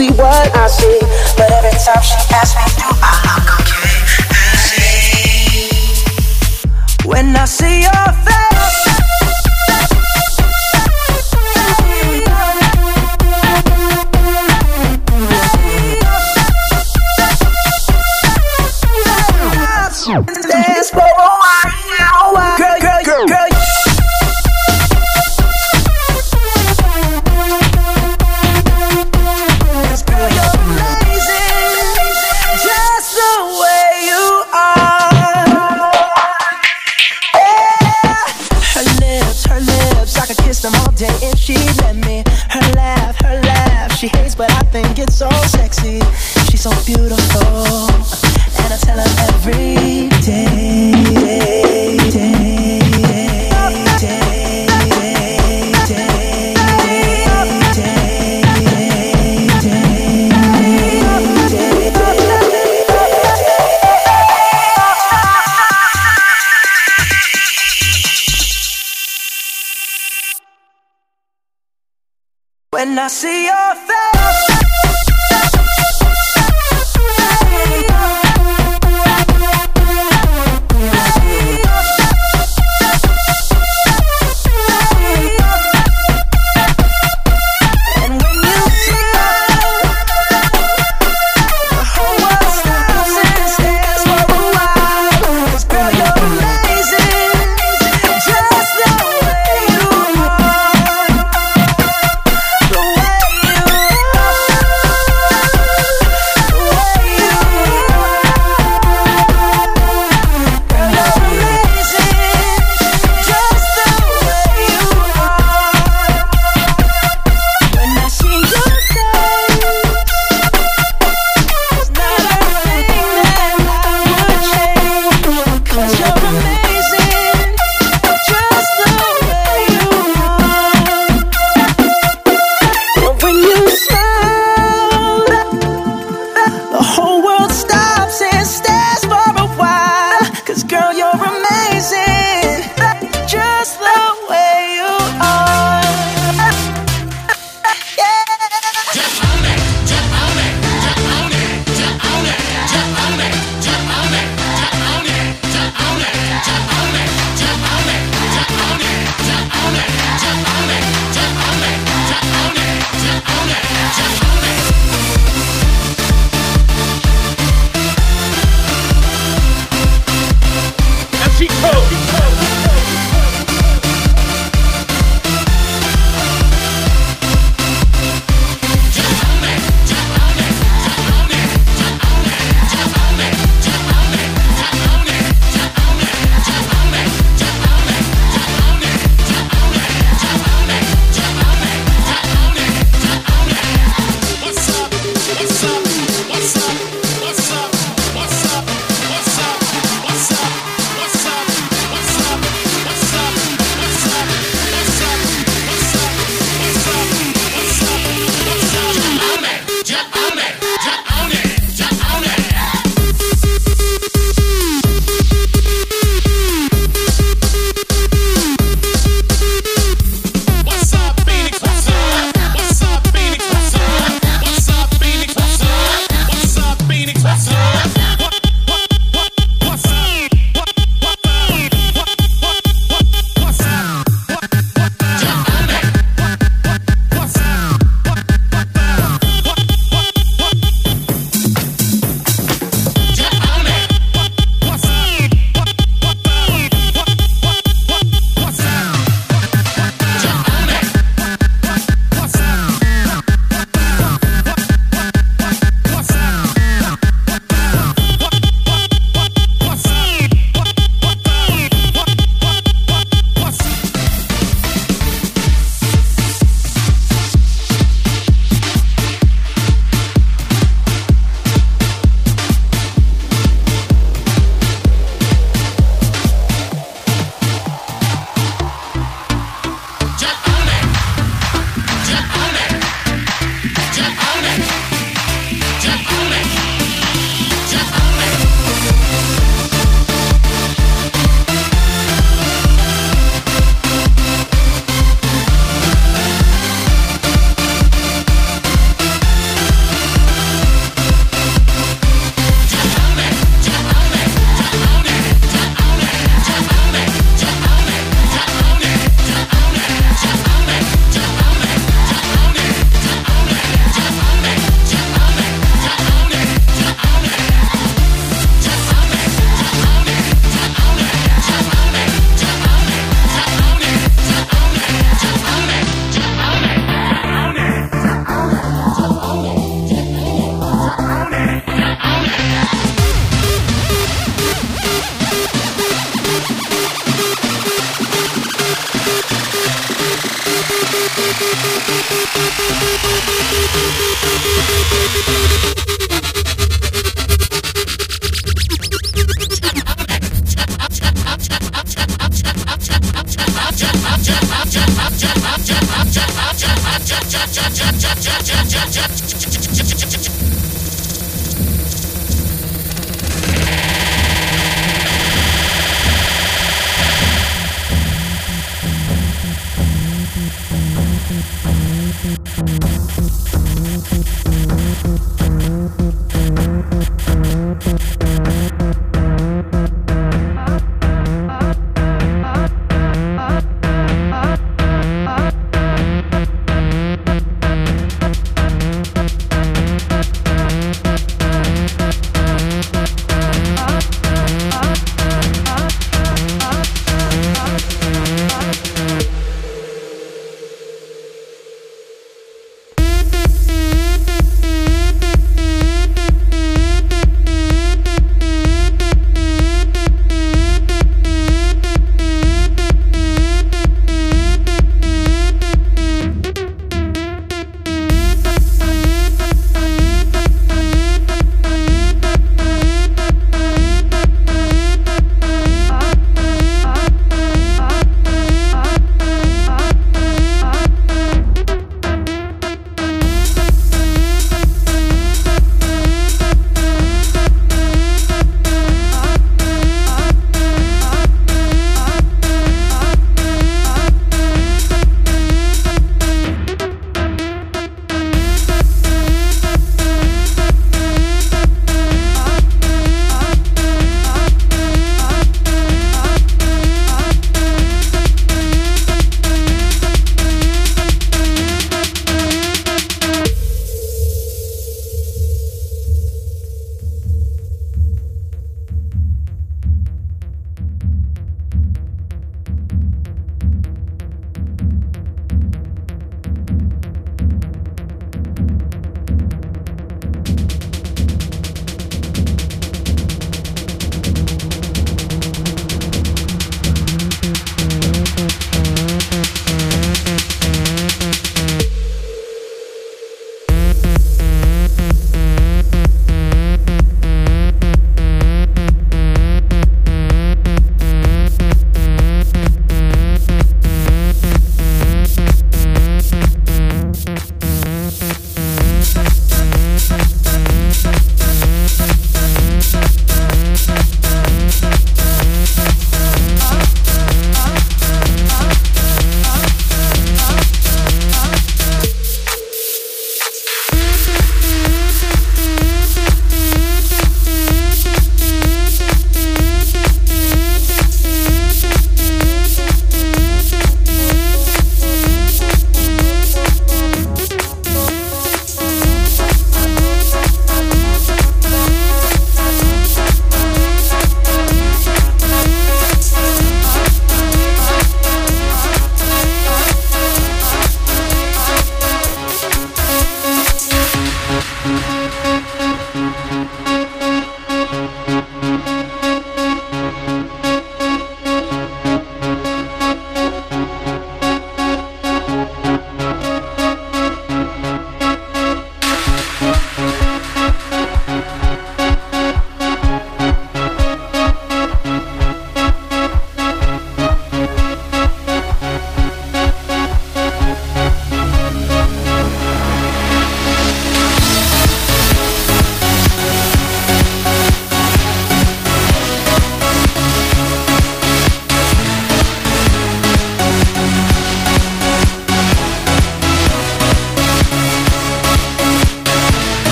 see what? but I think it's so sexy. She's so beautiful, and I tell her every day. day, day, day When I see your face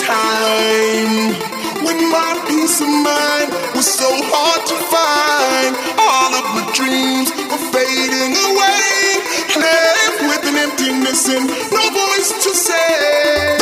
time when my peace of mind was so hard to find. All of my dreams were fading away, left with an emptiness and no voice to say.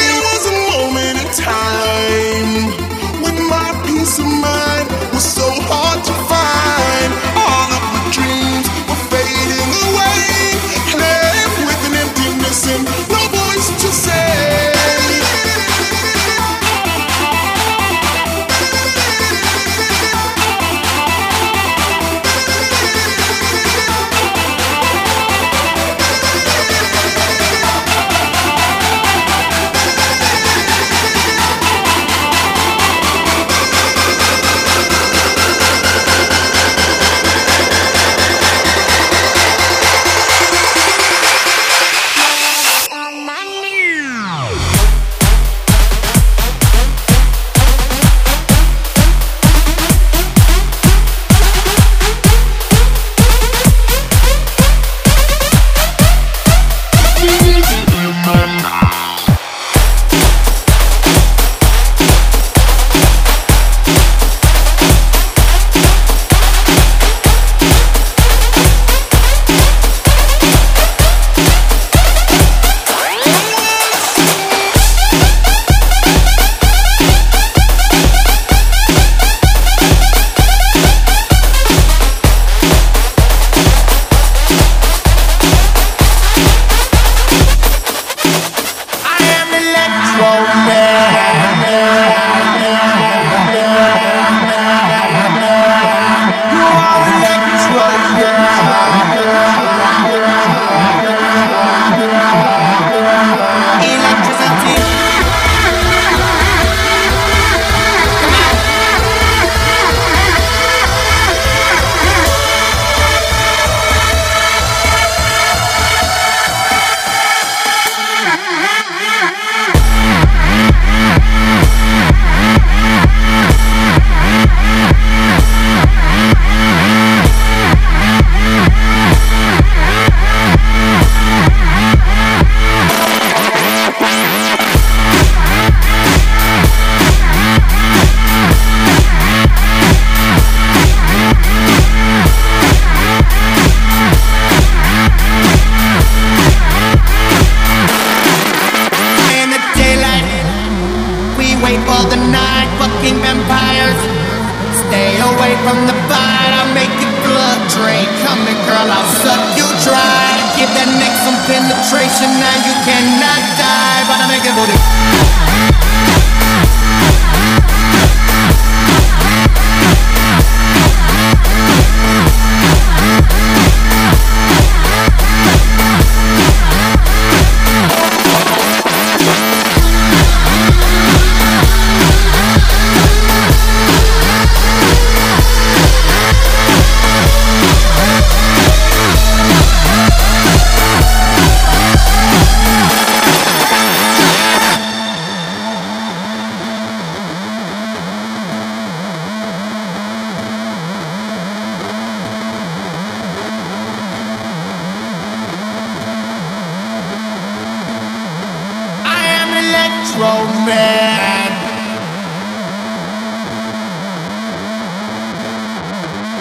romance.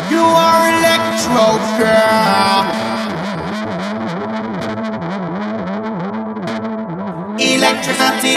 You are electro girl. Electricity.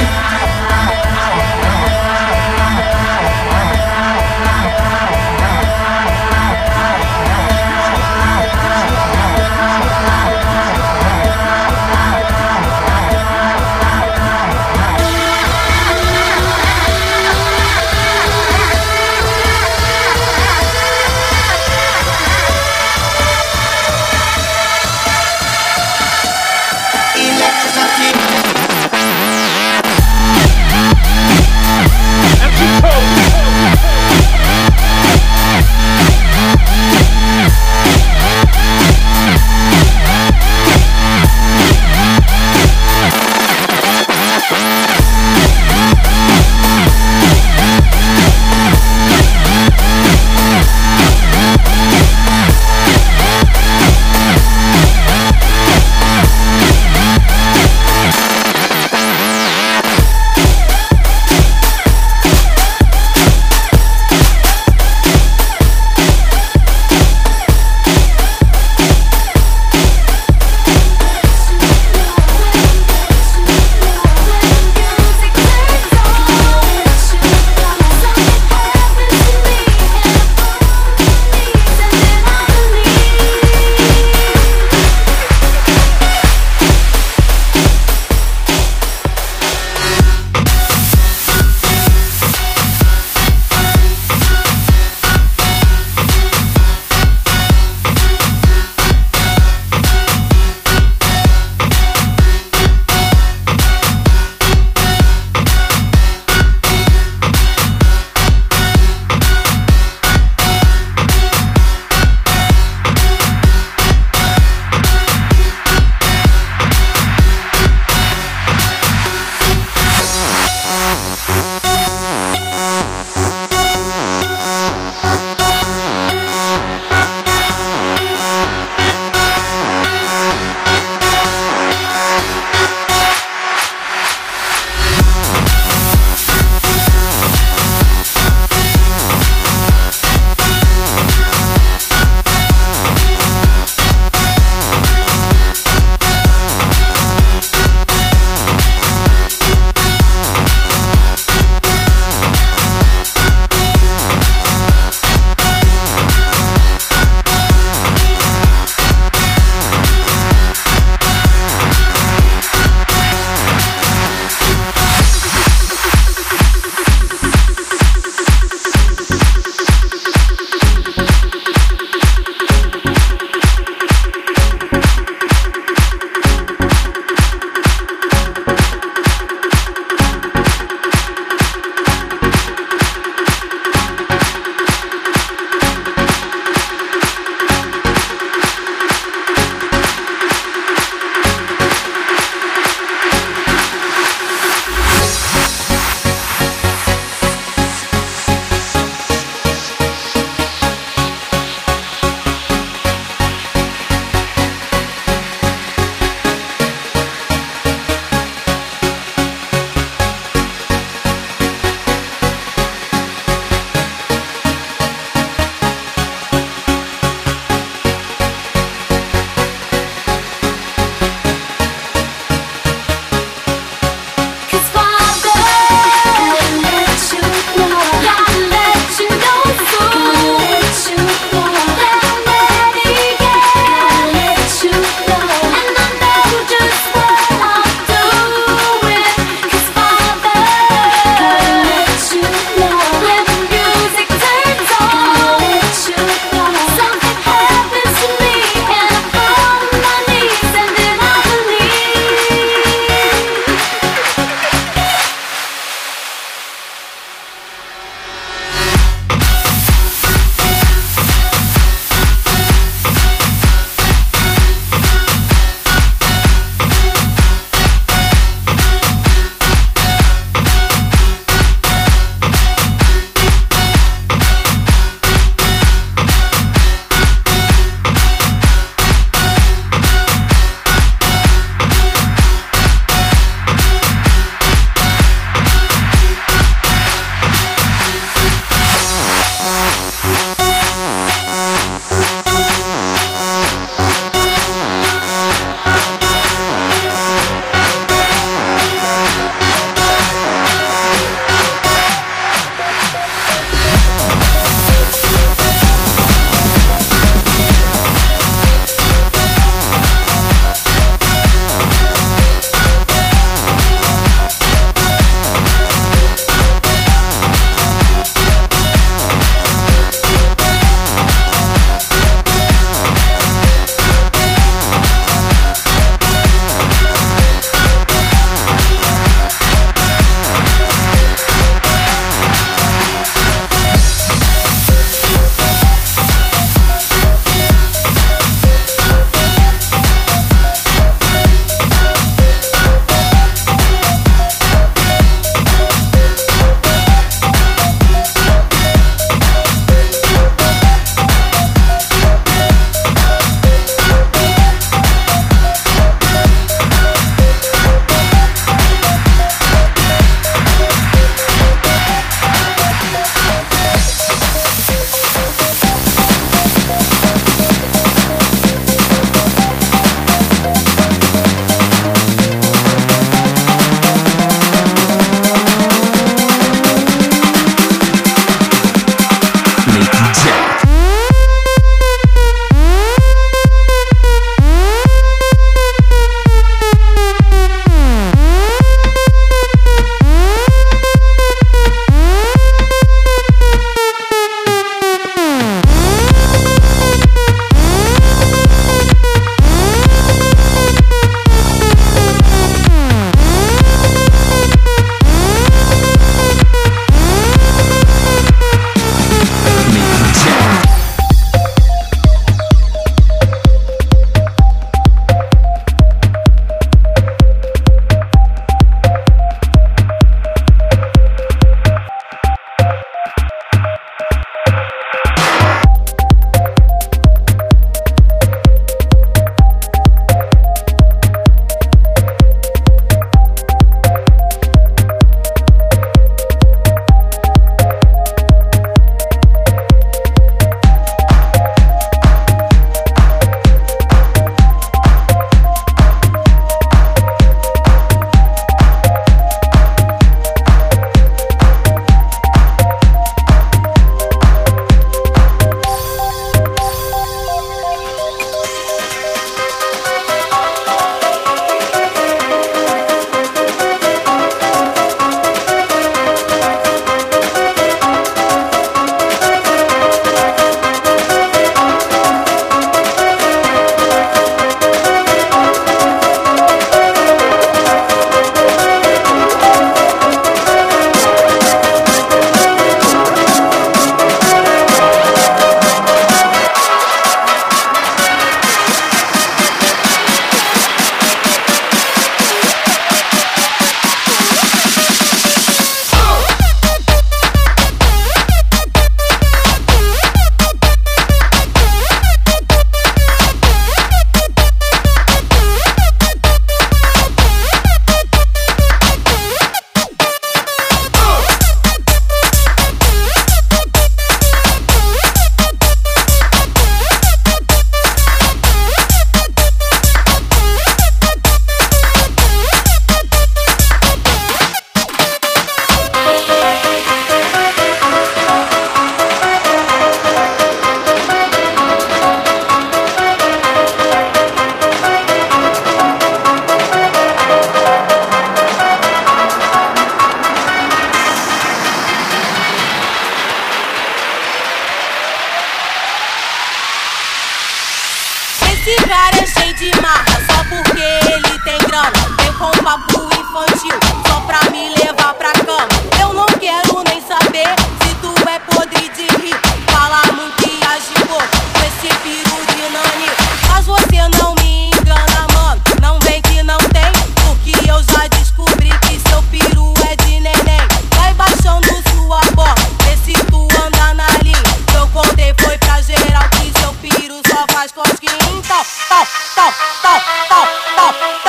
Esse cara é cheio de marra, só porque ele tem grana. Vem com papo infantil, só pra me levar pra cama. Eu não quero nem saber se tu é podre de rir. Fala muito e age pouco com esse piru de nani. Mas você não me engana, mano. Não vem que não tem, porque eu já descobri que seu piru é de neném. Vai baixando sua bola, vê se tu anda na linha. Eu contei foi pra geral que seu piru faz cosquinha. Então, tal, tal, tal, tal, tal.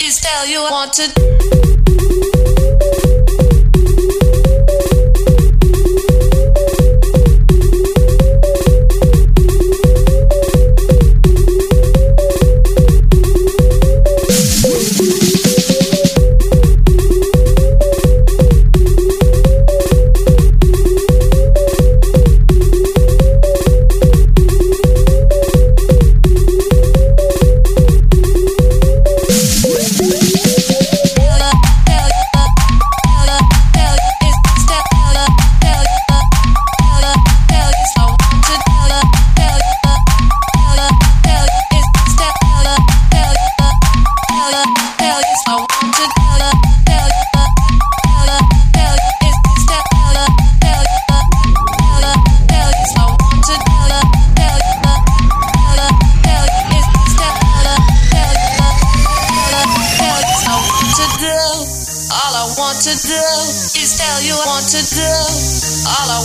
Is tell you want to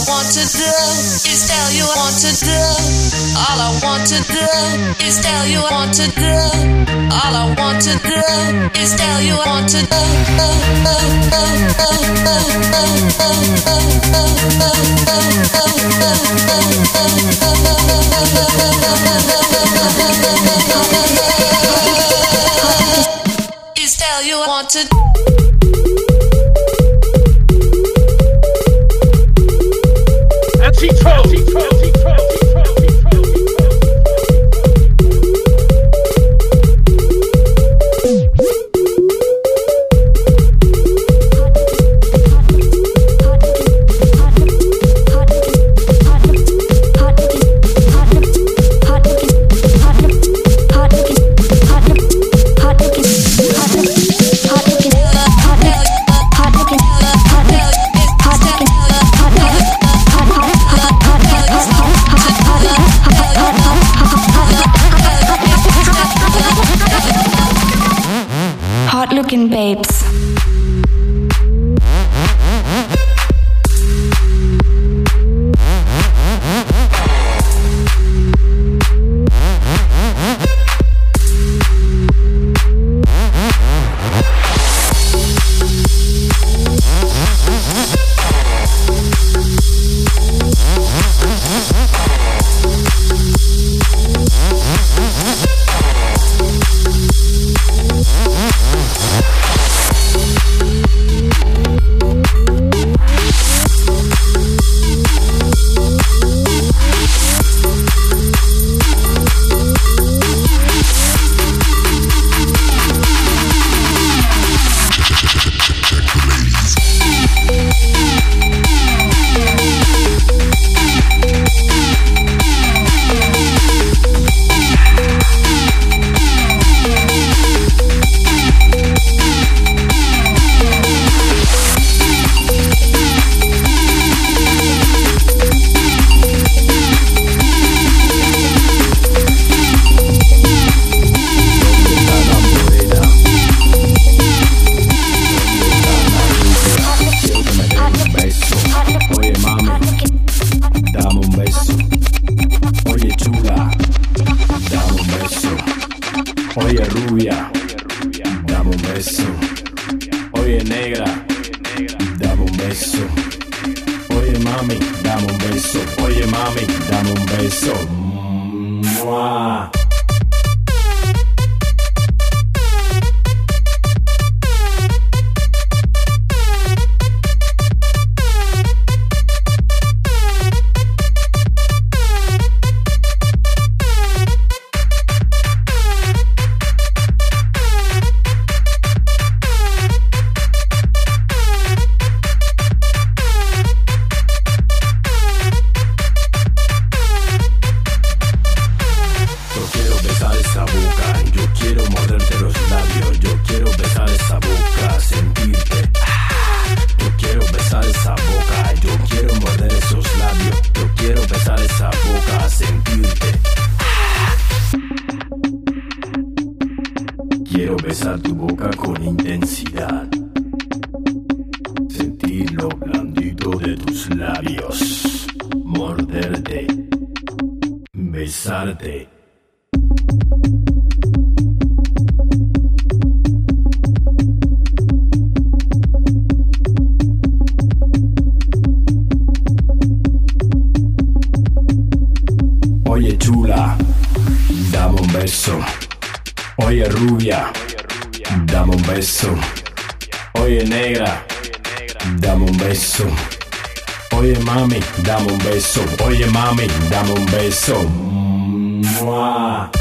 want to do is tell you I want to do. All I want to do is tell you I want to do. All I want to do is tell you I want to do. Is tell you I want to. G-Tro. Oye chula, dame un beso. Oye rubia, dame un beso. Oye negra, dame un beso. Oye mami, dame un beso. Oye mami, dame un beso. Mwah.